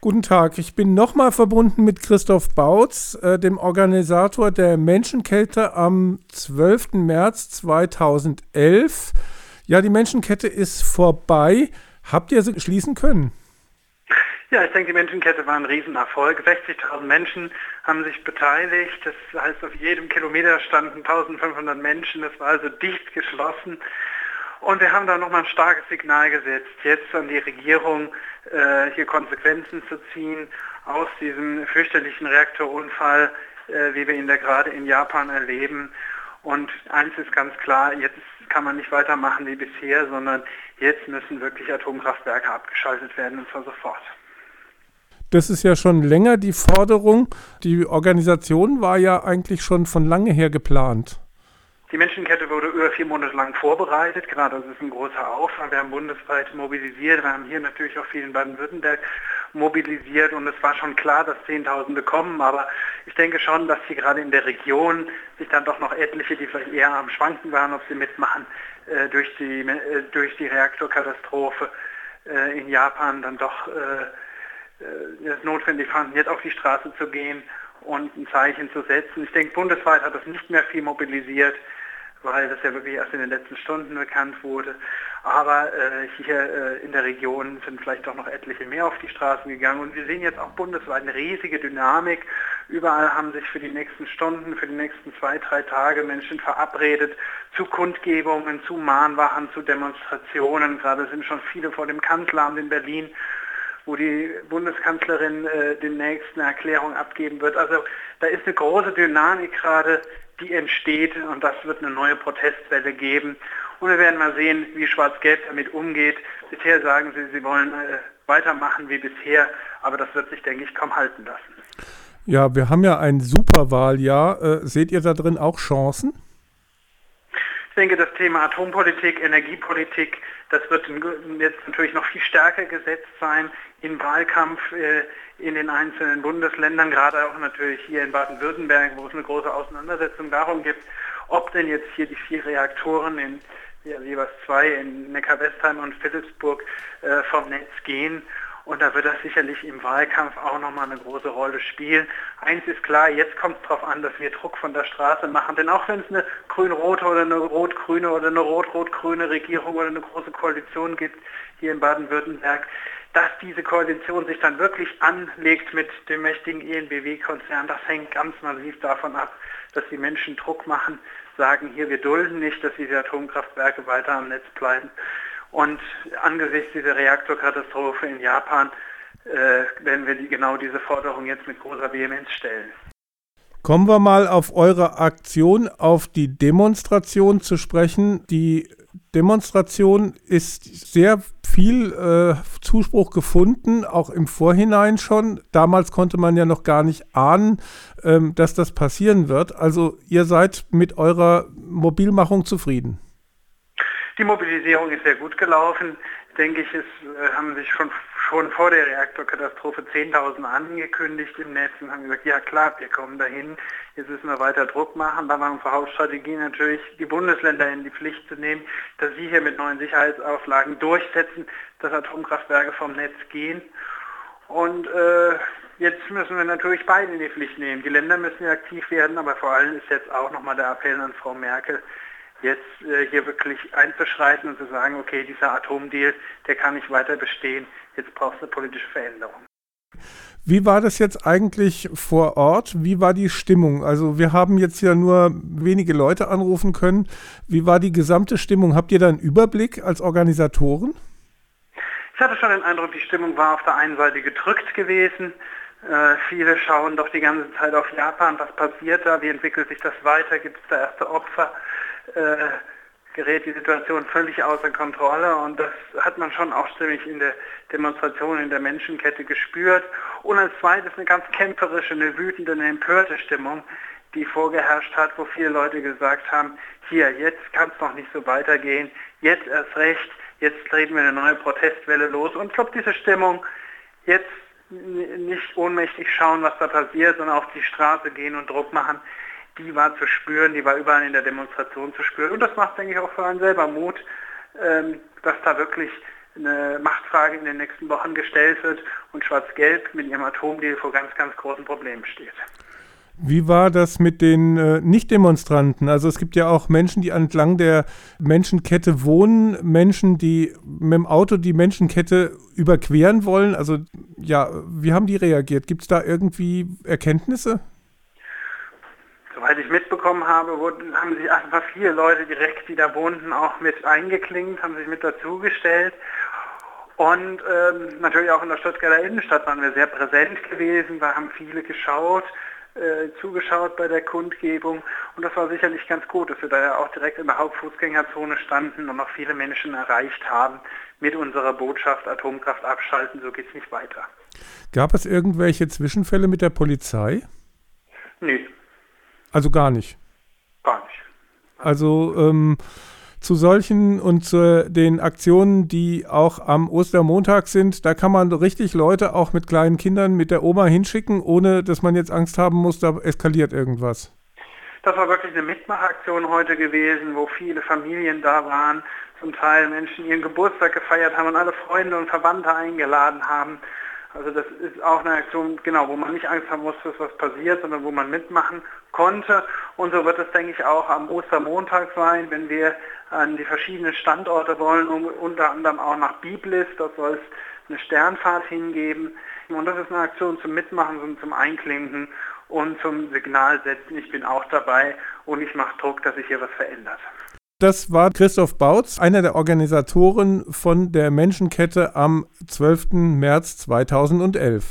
Guten Tag, ich bin nochmal verbunden mit Christoph Bautz, äh, dem Organisator der Menschenkette am 12. März 2011. Ja, die Menschenkette ist vorbei. Habt ihr sie schließen können? Ja, ich denke, die Menschenkette war ein Riesenerfolg. 60.000 Menschen haben sich beteiligt. Das heißt, auf jedem Kilometer standen 1.500 Menschen. Das war also dicht geschlossen. Und wir haben da nochmal ein starkes Signal gesetzt, jetzt an die Regierung, äh, hier Konsequenzen zu ziehen aus diesem fürchterlichen Reaktorunfall, äh, wie wir ihn da gerade in Japan erleben. Und eins ist ganz klar, jetzt kann man nicht weitermachen wie bisher, sondern jetzt müssen wirklich Atomkraftwerke abgeschaltet werden und zwar sofort. Das ist ja schon länger die Forderung. Die Organisation war ja eigentlich schon von lange her geplant. Die Menschenkette wurde über vier Monate lang vorbereitet, gerade das ist ein großer Aufwand. Wir haben bundesweit mobilisiert, wir haben hier natürlich auch viel in Baden-Württemberg mobilisiert. Und es war schon klar, dass Zehntausende kommen, aber ich denke schon, dass hier gerade in der Region sich dann doch noch etliche, die vielleicht eher am Schwanken waren, ob sie mitmachen, äh, durch, die, äh, durch die Reaktorkatastrophe äh, in Japan dann doch äh, äh, es notwendig fanden, jetzt auf die Straße zu gehen und ein Zeichen zu setzen. Ich denke, bundesweit hat das nicht mehr viel mobilisiert weil das ja wirklich erst in den letzten Stunden bekannt wurde. Aber äh, hier äh, in der Region sind vielleicht doch noch etliche mehr auf die Straßen gegangen. Und wir sehen jetzt auch bundesweit eine riesige Dynamik. Überall haben sich für die nächsten Stunden, für die nächsten zwei, drei Tage Menschen verabredet zu Kundgebungen, zu Mahnwachen, zu Demonstrationen. Gerade sind schon viele vor dem Kanzleramt in Berlin wo die Bundeskanzlerin äh, demnächst eine Erklärung abgeben wird. Also da ist eine große Dynamik gerade, die entsteht und das wird eine neue Protestwelle geben. Und wir werden mal sehen, wie Schwarz-Gelb damit umgeht. Bisher sagen sie, sie wollen äh, weitermachen wie bisher, aber das wird sich, denke ich, kaum halten lassen. Ja, wir haben ja ein Superwahljahr. Äh, seht ihr da drin auch Chancen? Ich denke, das Thema Atompolitik, Energiepolitik, das wird jetzt natürlich noch viel stärker gesetzt sein im Wahlkampf äh, in den einzelnen Bundesländern, gerade auch natürlich hier in Baden-Württemberg, wo es eine große Auseinandersetzung darum gibt, ob denn jetzt hier die vier Reaktoren in jeweils zwei in Neckar-Westheim und Philipsburg äh, vom Netz gehen. Und da wird das sicherlich im Wahlkampf auch nochmal eine große Rolle spielen. Eins ist klar, jetzt kommt es darauf an, dass wir Druck von der Straße machen. Denn auch wenn es eine grün-rote oder eine rot-grüne oder eine rot-rot-grüne Regierung oder eine große Koalition gibt hier in Baden-Württemberg, dass diese Koalition sich dann wirklich anlegt mit dem mächtigen ENBW-Konzern, das hängt ganz massiv davon ab, dass die Menschen Druck machen, sagen, hier, wir dulden nicht, dass diese Atomkraftwerke weiter am Netz bleiben. Und angesichts dieser Reaktorkatastrophe in Japan äh, werden wir die, genau diese Forderung jetzt mit großer Vehemenz stellen. Kommen wir mal auf eure Aktion, auf die Demonstration zu sprechen. Die Demonstration ist sehr viel äh, Zuspruch gefunden, auch im Vorhinein schon. Damals konnte man ja noch gar nicht ahnen, ähm, dass das passieren wird. Also ihr seid mit eurer Mobilmachung zufrieden. Die Mobilisierung ist sehr gut gelaufen. Denke ich, es äh, haben sich schon, schon vor der Reaktorkatastrophe 10.000 angekündigt im Netz und haben gesagt, ja klar, wir kommen dahin. Jetzt müssen wir weiter Druck machen. Da war unsere Hauptstrategie natürlich, die Bundesländer in die Pflicht zu nehmen, dass sie hier mit neuen Sicherheitsauflagen durchsetzen, dass Atomkraftwerke vom Netz gehen. Und äh, jetzt müssen wir natürlich beide in die Pflicht nehmen. Die Länder müssen ja aktiv werden, aber vor allem ist jetzt auch nochmal der Appell an Frau Merkel, jetzt äh, hier wirklich einzuschreiten und zu sagen, okay, dieser Atomdeal, der kann nicht weiter bestehen, jetzt braucht es eine politische Veränderung. Wie war das jetzt eigentlich vor Ort? Wie war die Stimmung? Also wir haben jetzt ja nur wenige Leute anrufen können. Wie war die gesamte Stimmung? Habt ihr da einen Überblick als Organisatoren? Ich hatte schon den Eindruck, die Stimmung war auf der einen Seite gedrückt gewesen. Äh, viele schauen doch die ganze Zeit auf Japan, was passiert da, wie entwickelt sich das weiter, gibt es da erste Opfer äh, gerät die Situation völlig außer Kontrolle und das hat man schon auch stimmig in der Demonstration in der Menschenkette gespürt. Und als zweites eine ganz kämpferische, eine wütende, eine empörte Stimmung, die vorgeherrscht hat, wo viele Leute gesagt haben, hier, jetzt kann es noch nicht so weitergehen, jetzt erst recht, jetzt treten wir eine neue Protestwelle los. Und ich glaube, diese Stimmung, jetzt nicht ohnmächtig schauen, was da passiert, sondern auf die Straße gehen und Druck machen, die war zu spüren, die war überall in der Demonstration zu spüren. Und das macht, denke ich, auch für einen selber Mut, ähm, dass da wirklich eine Machtfrage in den nächsten Wochen gestellt wird und Schwarz-Gelb mit ihrem Atomdeal vor ganz, ganz großen Problemen steht. Wie war das mit den äh, Nicht-Demonstranten? Also es gibt ja auch Menschen, die entlang der Menschenkette wohnen, Menschen, die mit dem Auto die Menschenkette überqueren wollen. Also ja, wie haben die reagiert? Gibt es da irgendwie Erkenntnisse? Soweit ich mitbekommen habe, wurden, haben sich einfach viele Leute direkt, die da wohnten, auch mit eingeklingt, haben sich mit dazugestellt. Und ähm, natürlich auch in der Stuttgarter Innenstadt waren wir sehr präsent gewesen, da haben viele geschaut. Äh, zugeschaut bei der Kundgebung und das war sicherlich ganz gut, dass wir da ja auch direkt in der Hauptfußgängerzone standen und noch viele Menschen erreicht haben mit unserer Botschaft Atomkraft abschalten, so geht es nicht weiter. Gab es irgendwelche Zwischenfälle mit der Polizei? Nee. Also gar nicht? Gar nicht. Also ähm, zu solchen und zu den Aktionen, die auch am Ostermontag sind, da kann man richtig Leute auch mit kleinen Kindern mit der Oma hinschicken, ohne dass man jetzt Angst haben muss, da eskaliert irgendwas. Das war wirklich eine Mitmachaktion heute gewesen, wo viele Familien da waren, zum Teil Menschen ihren Geburtstag gefeiert haben und alle Freunde und Verwandte eingeladen haben. Also das ist auch eine Aktion, genau, wo man nicht Angst haben muss, dass was passiert, sondern wo man mitmachen konnte. Und so wird es, denke ich, auch am Ostermontag sein, wenn wir an die verschiedenen Standorte wollen, unter anderem auch nach Biblis, dort soll es eine Sternfahrt hingeben. Und das ist eine Aktion zum Mitmachen und zum Einklinken und zum Signal setzen, ich bin auch dabei und ich mache Druck, dass sich hier was verändert. Das war Christoph Bautz, einer der Organisatoren von der Menschenkette am 12. März 2011.